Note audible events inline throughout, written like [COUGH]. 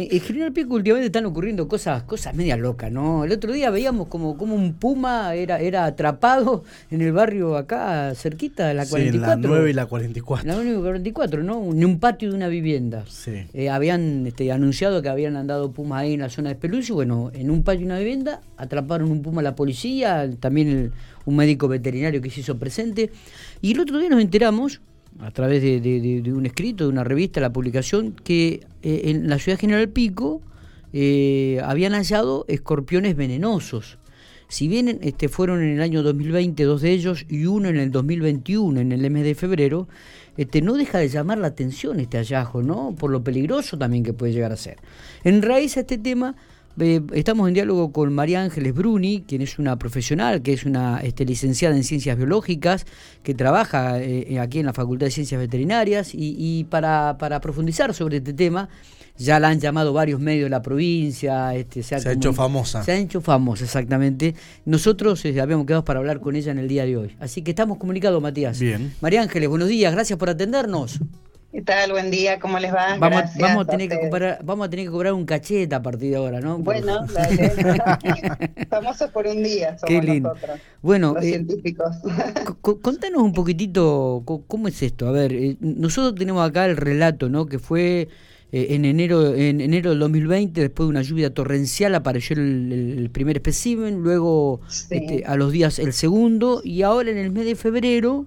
En General Pico últimamente están ocurriendo cosas, cosas media locas, ¿no? El otro día veíamos como, como un puma era, era atrapado en el barrio acá, cerquita de la 44. Sí, la 9 y la 44. La 9 y la 44, ¿no? En un patio de una vivienda. Sí. Eh, habían este, anunciado que habían andado pumas ahí en la zona de Peluche. Bueno, en un patio de una vivienda atraparon un puma la policía, también un médico veterinario que se hizo presente. Y el otro día nos enteramos a través de, un escrito, de una revista, la publicación, que eh, en la ciudad General Pico eh, habían hallado escorpiones venenosos. Si bien este, fueron en el año 2020 dos de ellos y uno en el 2021, en el mes de febrero, este, no deja de llamar la atención este hallazgo, ¿no? Por lo peligroso también que puede llegar a ser. En raíz a este tema, estamos en diálogo con María Ángeles Bruni, quien es una profesional, que es una este, licenciada en ciencias biológicas, que trabaja eh, aquí en la Facultad de Ciencias Veterinarias, y, para, profundizar sobre este tema, ya la han llamado varios medios de la provincia. Este, se ha, hecho famosa. Se ha hecho famosa, exactamente. Nosotros eh, habíamos quedado para hablar con ella en el día de hoy. Así que estamos comunicados, Matías. Bien. María Ángeles, buenos días, gracias por atendernos. ¿Qué tal? Buen día, ¿cómo les va? Vamos, vamos, a, tener que cobrar, vamos a tener que cobrar un cachete a partir de ahora, ¿no? Bueno, dale. [LAUGHS] famosos por un día somos Qué lindo. nosotros, bueno, los eh, científicos. contanos un poquitito cómo es esto. A ver, eh, nosotros tenemos acá el relato, ¿no? Que fue eh, en enero en enero del 2020, después de una lluvia torrencial, apareció el, primer espécimen, luego este, a los días el segundo, y ahora en el mes de febrero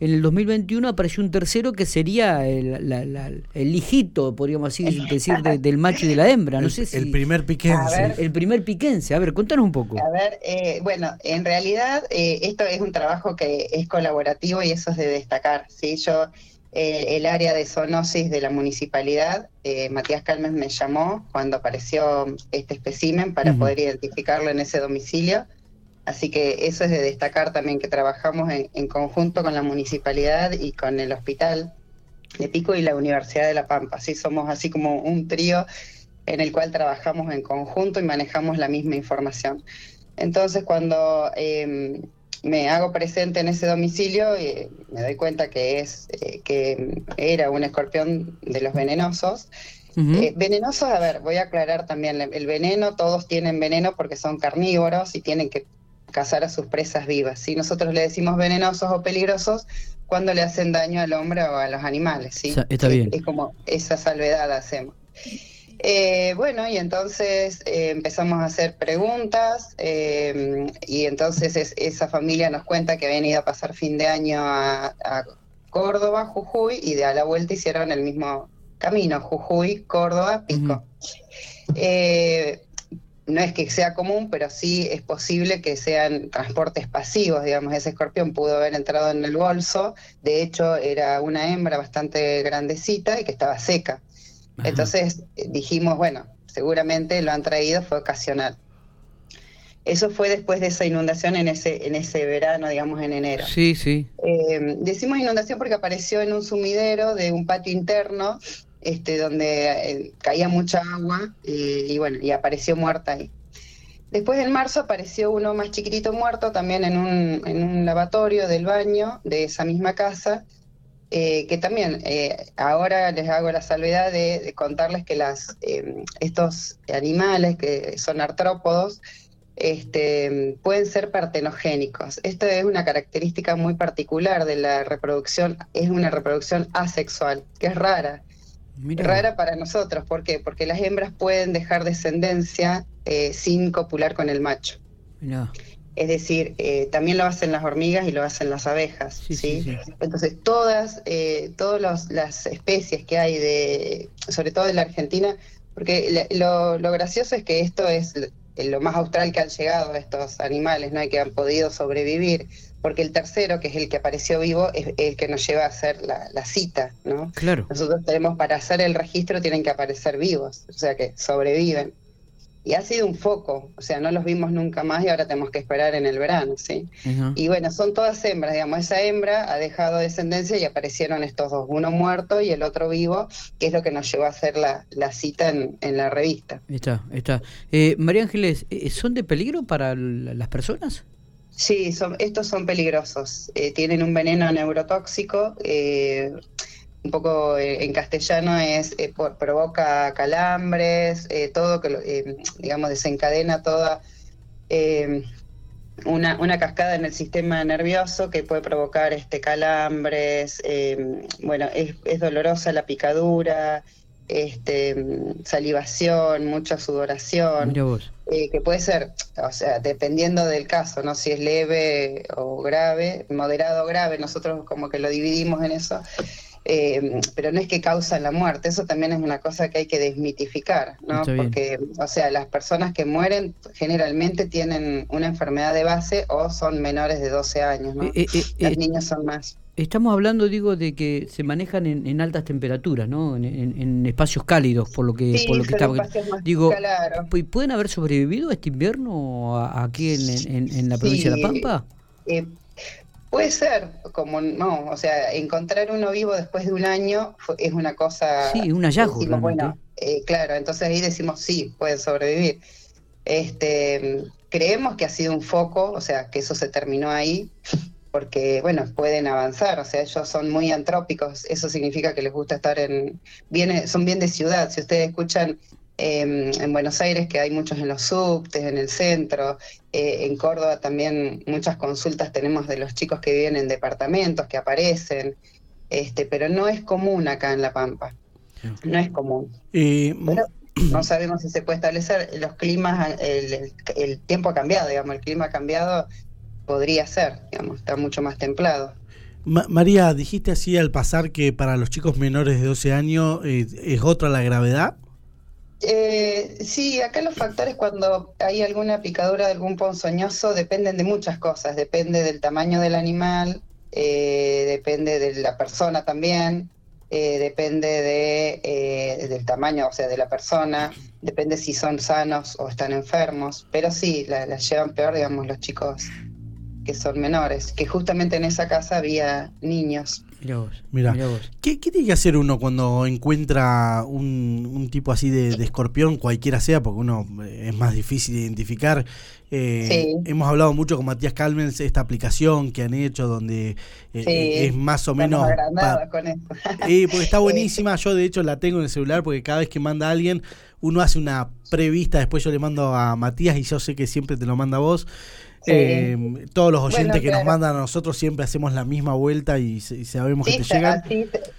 en el 2021 apareció un tercero que sería el, el hijito, podríamos así decir, del macho y de la hembra. No el, sé si, el primer piquense. el primer piquense. A ver, contanos un poco. A ver, eh, bueno, en realidad eh, esto es un trabajo que es colaborativo y eso es de destacar. ¿sí? Yo, eh, el área de zoonosis de la municipalidad, Matías Calmes me llamó cuando apareció este espécimen para poder identificarlo en ese domicilio Así que eso es de destacar también que trabajamos en, conjunto con la municipalidad y con el hospital de Pico y la Universidad de La Pampa. Así somos así como un trío en el cual trabajamos en conjunto y manejamos la misma información. Entonces, cuando em, me hago presente en ese domicilio, eh, me doy cuenta que es eh, que era un escorpión de los venenosos. Eh, venenosos, a ver, voy a aclarar también, el veneno, todos tienen veneno porque son carnívoros y tienen que cazar a sus presas vivas. Si Nosotros le decimos venenosos o peligrosos cuando le hacen daño al hombre o a los animales. ¿sí? Está bien. Es, como esa salvedad hacemos. Eh, bueno, y entonces eh, empezamos a hacer preguntas eh, y entonces esa familia nos cuenta que habían ido a pasar fin de año a, Córdoba, Jujuy, y de a la vuelta hicieron el mismo camino, Jujuy, Córdoba, Pico no es que sea común, pero sí es posible que sean transportes pasivos, digamos, ese escorpión pudo haber entrado en el bolso, de hecho era una hembra bastante grandecita y que estaba seca. Entonces dijimos, bueno, seguramente lo han traído, fue ocasional. Eso fue después de esa inundación en ese, en ese verano, digamos, en enero. Sí, sí. Eh, decimos inundación porque apareció en un sumidero de un patio interno este, donde eh, caía mucha agua eh, y bueno, y apareció muerta ahí. Después en marzo apareció uno más chiquitito muerto también en un, en un lavatorio del baño de esa misma casa, eh, que también ahora les hago la salvedad de, contarles que las, estos animales que son artrópodos este, pueden ser partenogénicos. Esto es una característica muy particular de la reproducción, es una reproducción asexual, que es rara. Rara para nosotros, ¿por qué? Porque las hembras pueden dejar descendencia eh, sin copular con el macho. Es decir, eh, también lo hacen las hormigas y lo hacen las abejas. Sí, Entonces, todas, eh, todas las especies que hay, de, sobre todo en la Argentina, porque lo, lo gracioso es que esto es lo más austral que han llegado estos animales, ¿no? Y que han podido sobrevivir porque el tercero, que es el que apareció vivo, es el que nos lleva a hacer la, cita, ¿no? Claro. Nosotros tenemos, para hacer el registro, tienen que aparecer vivos, o sea que sobreviven. Y ha sido un foco, o sea, no los vimos nunca más y ahora tenemos que esperar en el verano, ¿sí? Y bueno, son todas hembras, digamos, esa hembra ha dejado descendencia y aparecieron estos dos, uno muerto y el otro vivo, que es lo que nos llevó a hacer la, cita en, la revista. Está, está. Eh, María Ángeles, eh, ¿son de peligro para las personas? Sí, son, estos son peligrosos. Eh, tienen un veneno neurotóxico. Eh, un poco en castellano es provoca calambres, todo que digamos desencadena toda una, una, cascada en el sistema nervioso que puede provocar este calambres, bueno, es, es dolorosa la picadura, este, salivación, mucha sudoración, eh, que puede ser, o sea, dependiendo del caso, ¿no? Si es leve o grave, moderado o grave, nosotros como que lo dividimos en eso, eh, pero no es que causa la muerte, eso también es una cosa que hay que desmitificar, ¿no? Porque, o sea, las personas que mueren generalmente tienen una enfermedad de base o son menores de 12 años, ¿no? Eh, Los niños son más. Estamos hablando, digo, de que se manejan en, altas temperaturas, ¿no? En, espacios cálidos, por lo que, por lo que está. Digo, ¿pueden haber sobrevivido este invierno aquí en, la provincia de La Pampa? Eh, puede ser, como no, o sea, encontrar uno vivo después de un año es una cosa. Sí, un hallazgo. bueno, eh, claro, entonces ahí decimos sí, pueden sobrevivir. Este, creemos que ha sido un foco, o sea, que eso se terminó ahí porque, bueno, pueden avanzar, o sea, ellos son muy antrópicos, eso significa que les gusta estar en, bien, son bien de ciudad, si ustedes escuchan em, en Buenos Aires que hay muchos en los subtes, en el centro, eh, en Córdoba también muchas consultas tenemos de los chicos que viven en departamentos, que aparecen, este, pero no es común acá en La Pampa, no es común. no sabemos si se puede establecer, los climas, el, el tiempo ha cambiado, digamos, el clima ha cambiado podría ser, digamos, está mucho más templado. María, dijiste así al pasar que para los chicos menores de 12 años eh, es otra la gravedad. Eh, sí, acá los factores cuando hay alguna picadura de algún ponzoñoso dependen de muchas cosas, depende del tamaño del animal, eh, depende de la persona también, eh, depende de, del tamaño, o sea, de la persona, depende si son sanos o están enfermos, pero sí, la, la llevan peor, digamos, los chicos que son menores, que justamente en esa casa había niños. Mira ¿Qué, tiene que hacer uno cuando encuentra un, tipo así de, escorpión, cualquiera sea, porque uno eh, es más difícil de identificar? Eh, hemos hablado mucho con Matías Calmens, esta aplicación que han hecho, donde eh, es más o menos. con esto. [LAUGHS] porque está buenísima. Yo, de hecho, la tengo en el celular porque cada vez que manda a alguien, uno hace una prevista. Después yo le mando a Matías y yo sé que siempre te lo manda a vos. Eh, todos los oyentes que nos mandan a nosotros siempre hacemos la misma vuelta y, sabemos que te llegan.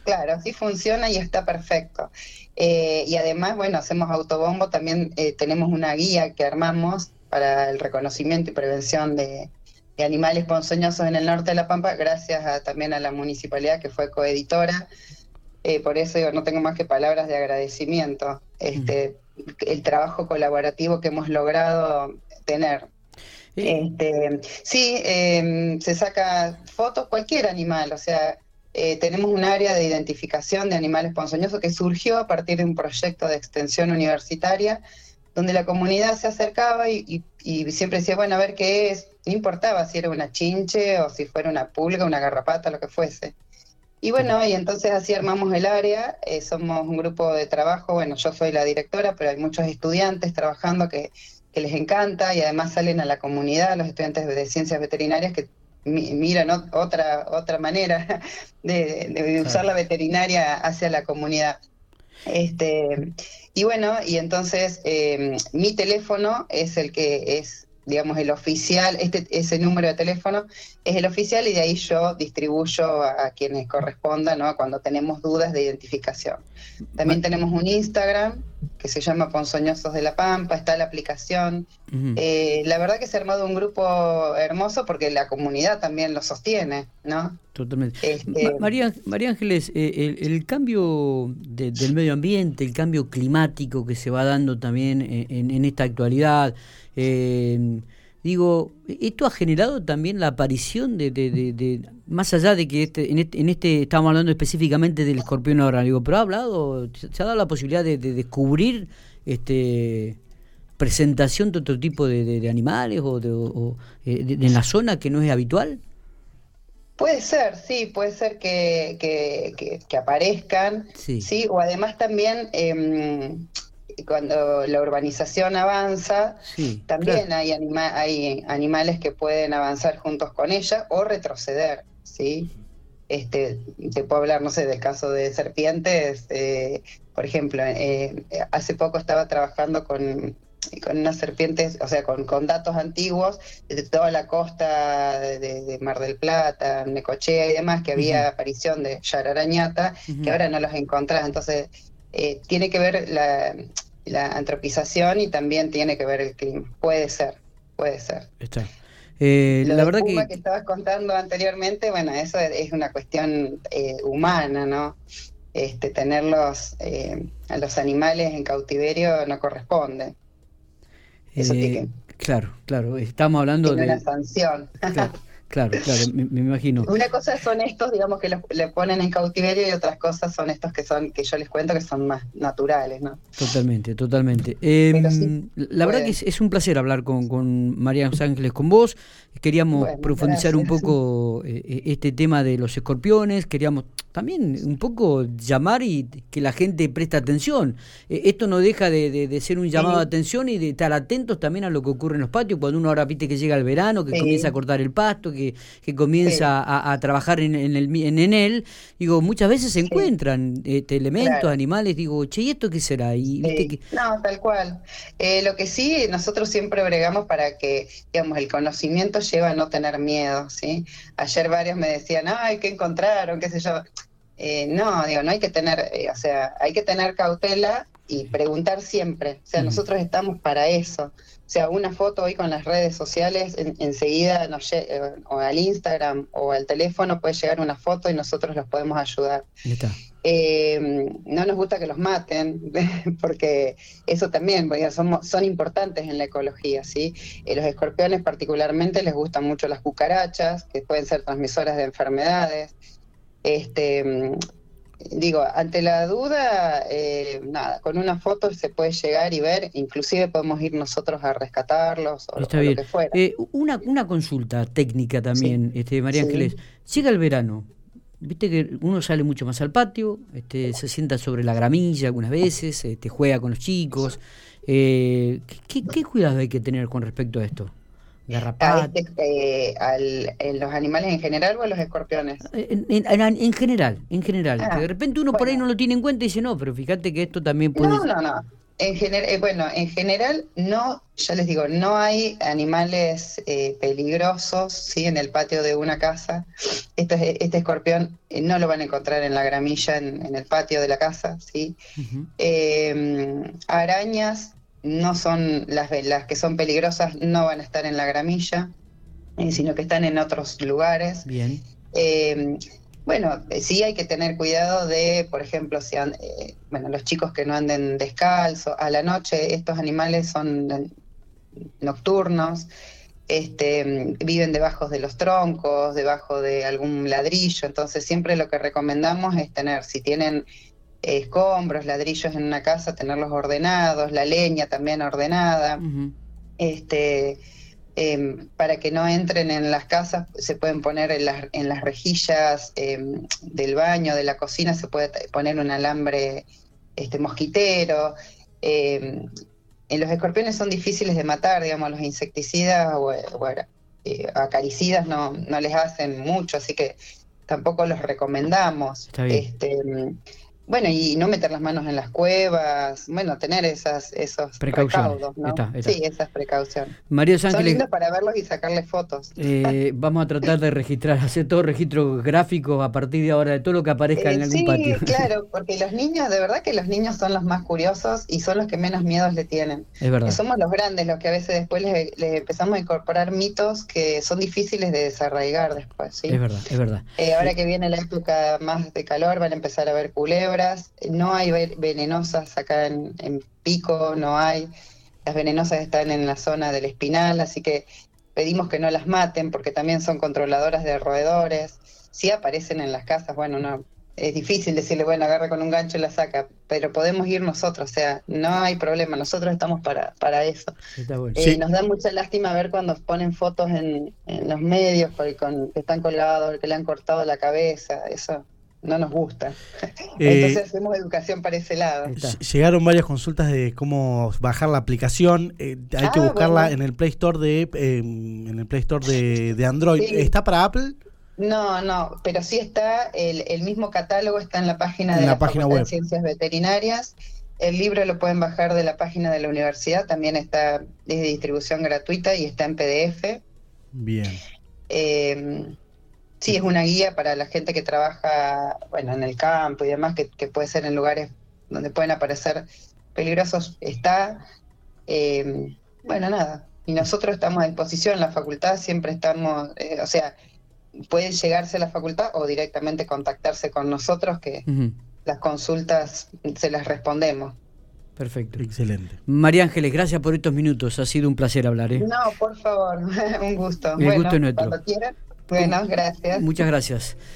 claro, así funciona y está perfecto. Eh, y además, bueno, hacemos autobombo, también eh, tenemos una guía que armamos para el reconocimiento y prevención de, animales ponzoñosos en el norte de La Pampa, gracias también a la municipalidad que fue coeditora. por eso digo, no tengo más que palabras de agradecimiento. Este, El trabajo colaborativo que hemos logrado tener este, sí, em, se saca fotos, cualquier animal, o sea, eh, tenemos un área de identificación de animales ponzoñosos que surgió a partir de un proyecto de extensión universitaria, donde la comunidad se acercaba y, siempre decía, bueno, a ver qué es, no importaba si era una chinche o si fuera una pulga, una garrapata, lo que fuese. Y bueno, y entonces así armamos el área, eh, somos un grupo de trabajo, bueno, yo soy la directora, pero hay muchos estudiantes trabajando que que les encanta y además salen a la comunidad, los estudiantes de ciencias veterinarias que miran otra, otra manera [LAUGHS] de, usar la veterinaria hacia la comunidad. Este, y bueno, y entonces eh, mi teléfono es el que es digamos, el oficial, este, ese número de teléfono es el oficial y de ahí yo distribuyo a, quienes correspondan, ¿no? Cuando tenemos dudas de identificación. También tenemos un Instagram que se llama Ponzoñosos de la Pampa, está la aplicación. Eh, la verdad que se ha armado un grupo hermoso porque la comunidad también lo sostiene, ¿no? Totalmente. Este, María, María Ángeles, eh, el, cambio del medio ambiente, el cambio climático que se va dando también en, en esta actualidad, eh, digo, esto ha generado también la aparición de, de, más allá de que este, en, este, en este estamos hablando específicamente del escorpión ahora, digo, pero ha hablado, se ha dado la posibilidad de, descubrir este presentación de otro tipo de, animales o, o eh, en la zona que no es habitual. Puede ser, sí, puede ser que, que, que, aparezcan, sí. o además también eh, cuando la urbanización avanza, también hay, hay animales que pueden avanzar juntos con ella o retroceder, ¿sí? Este, te puedo hablar, no sé, del caso de serpientes. Eh, por ejemplo, eh, hace poco estaba trabajando con, con unas serpientes, o sea, con, con datos antiguos de toda la costa de, Mar del Plata, Necochea y demás, que había aparición de yararañata, que ahora no los encontrás. Entonces, eh, tiene que ver la, la antropización y también tiene que ver el clima. Puede ser, puede ser. Está. Eh, la verdad que... que estabas contando anteriormente, bueno, eso es una cuestión eh, humana, ¿no? Este, tenerlos eh, a los animales en cautiverio no corresponde. Eso eh, Claro, claro, estamos hablando de... una sanción. Claro, claro, [LAUGHS] me, imagino. Una cosa son estos, digamos, que le ponen en cautiverio y otras cosas son estos que son, que yo les cuento que son más naturales, ¿no? Totalmente, totalmente. Em, la verdad que es, un placer hablar con, con María Ángeles, con vos. Queríamos profundizar un poco eh, eh, este tema de los escorpiones, queríamos también un poco llamar y que la gente preste atención. Eh, esto no deja de, ser un llamado de atención y de estar atentos también a lo que ocurre en los patios, cuando uno ahora viste que llega el verano, que comienza a cortar el pasto, que, comienza a, trabajar en, el, en, él, digo, muchas veces se encuentran este, elementos, animales, digo, che, ¿y esto qué será? Y, No, tal cual. lo que sí, nosotros siempre bregamos para que, digamos, el conocimiento lleva a no tener miedo, ¿sí? Ayer varios me decían, ay, ¿qué encontraron? ¿Qué sé yo? Eh, no, digo, no hay que tener, eh, o sea, hay que tener cautela y preguntar siempre. O sea, nosotros estamos para eso. O sea, una foto hoy con las redes sociales, enseguida nos eh, o al Instagram o al teléfono puede llegar una foto y nosotros los podemos ayudar. Eh, no nos gusta que los maten, [LAUGHS] porque eso también, porque somos, son importantes en la ecología, ¿sí? Eh, los escorpiones particularmente les gustan mucho las cucarachas, que pueden ser transmisoras de enfermedades. Este, digo, ante la duda, eh, nada, con una foto se puede llegar y ver, inclusive podemos ir nosotros a rescatarlos o, lo que fuera. una, una consulta técnica también, este, María Ángeles. Llega el verano, Viste que uno sale mucho más al patio, este, se sienta sobre la gramilla algunas veces, este, juega con los chicos. Eh, ¿qué, ¿Qué cuidado hay que tener con respecto a esto? ¿A este, eh, ¿En los animales en general o en los escorpiones? En, en, general, en general. Ah, de repente uno por ahí no lo tiene en cuenta y dice, no, pero fíjate que esto también puede... No, no, no. En general, eh, bueno, en general no, ya les digo, no hay animales eh, peligrosos, ¿sí? En el patio de una casa. Este, este escorpión eh, no lo van a encontrar en la gramilla, en, el patio de la casa, ¿sí? Arañas no son las, las que son peligrosas, no van a estar en la gramilla, sino que están en otros lugares. Bien. Em, bueno, eh, sí hay que tener cuidado de, por ejemplo, si eh, bueno, los chicos que no anden descalzos, a la noche estos animales son eh, nocturnos, este, viven debajo de los troncos, debajo de algún ladrillo, entonces siempre lo que recomendamos es tener, si tienen escombros, ladrillos en una casa, tenerlos ordenados, la leña también ordenada, este Em, para que no entren en las casas, se pueden poner en las, en las rejillas em, del baño, de la cocina, se puede poner un alambre este, mosquitero. En los escorpiones son difíciles de matar, digamos, los insecticidas o, eh, acaricidas no, no les hacen mucho, así que tampoco los recomendamos. Este, bueno, y no meter las manos en las cuevas, bueno, tener esas, esos precauciones. ¿no? Sí, esas precauciones. María Son lindos para verlos y sacarles fotos. Eh, [LAUGHS] vamos a tratar de registrar, hacer todo registro gráfico a partir de ahora de todo lo que aparezca en eh, algún patio. Sí, [LAUGHS] claro, porque los niños, de verdad que los niños son los más curiosos y son los que menos miedos le tienen. Es verdad. somos los grandes los que a veces después les, empezamos a incorporar mitos que son difíciles de desarraigar después. ¿sí? Es verdad, es verdad. Eh, ahora que viene la época más de calor van a empezar a ver culebras no hay venenosas acá en, Pico, no hay. Las venenosas están en la zona del espinal, así que pedimos que no las maten porque también son controladoras de roedores. Si aparecen en las casas, bueno, no, es difícil decirle, bueno, agarra con un gancho y la saca, pero podemos ir nosotros, o sea, no hay problema, nosotros estamos para, para eso. Eh, nos da mucha lástima ver cuando ponen fotos en, los medios con, que están colgados, que le han cortado la cabeza, eso no nos gusta. [LAUGHS] Eh, Entonces hacemos educación para ese lado. Llegaron varias consultas de cómo bajar la aplicación. Eh, hay que ah, buscarla en el Play Store de em, en el Play Store de, Android. ¿Está para Apple? No, no, pero sí está, el, el mismo catálogo está en la página de la, página web. de Ciencias Veterinarias. El libro lo pueden bajar de la página de la universidad, también está de distribución gratuita y está en PDF. Bien. Sí, es una guía para la gente que trabaja bueno, en el campo y demás, que, puede ser en lugares donde pueden aparecer peligrosos. Está, eh, bueno, nada. Y nosotros estamos a disposición, la facultad siempre estamos, eh, o sea, puede llegarse a la facultad o directamente contactarse con nosotros, que las consultas se las respondemos. Perfecto. Excelente. María Ángeles, gracias por estos minutos. Ha sido un placer hablar. ¿eh? No, por favor, [LAUGHS] un gusto. El gusto es nuestro. Cuando quieran. Bueno, gracias. Muchas gracias.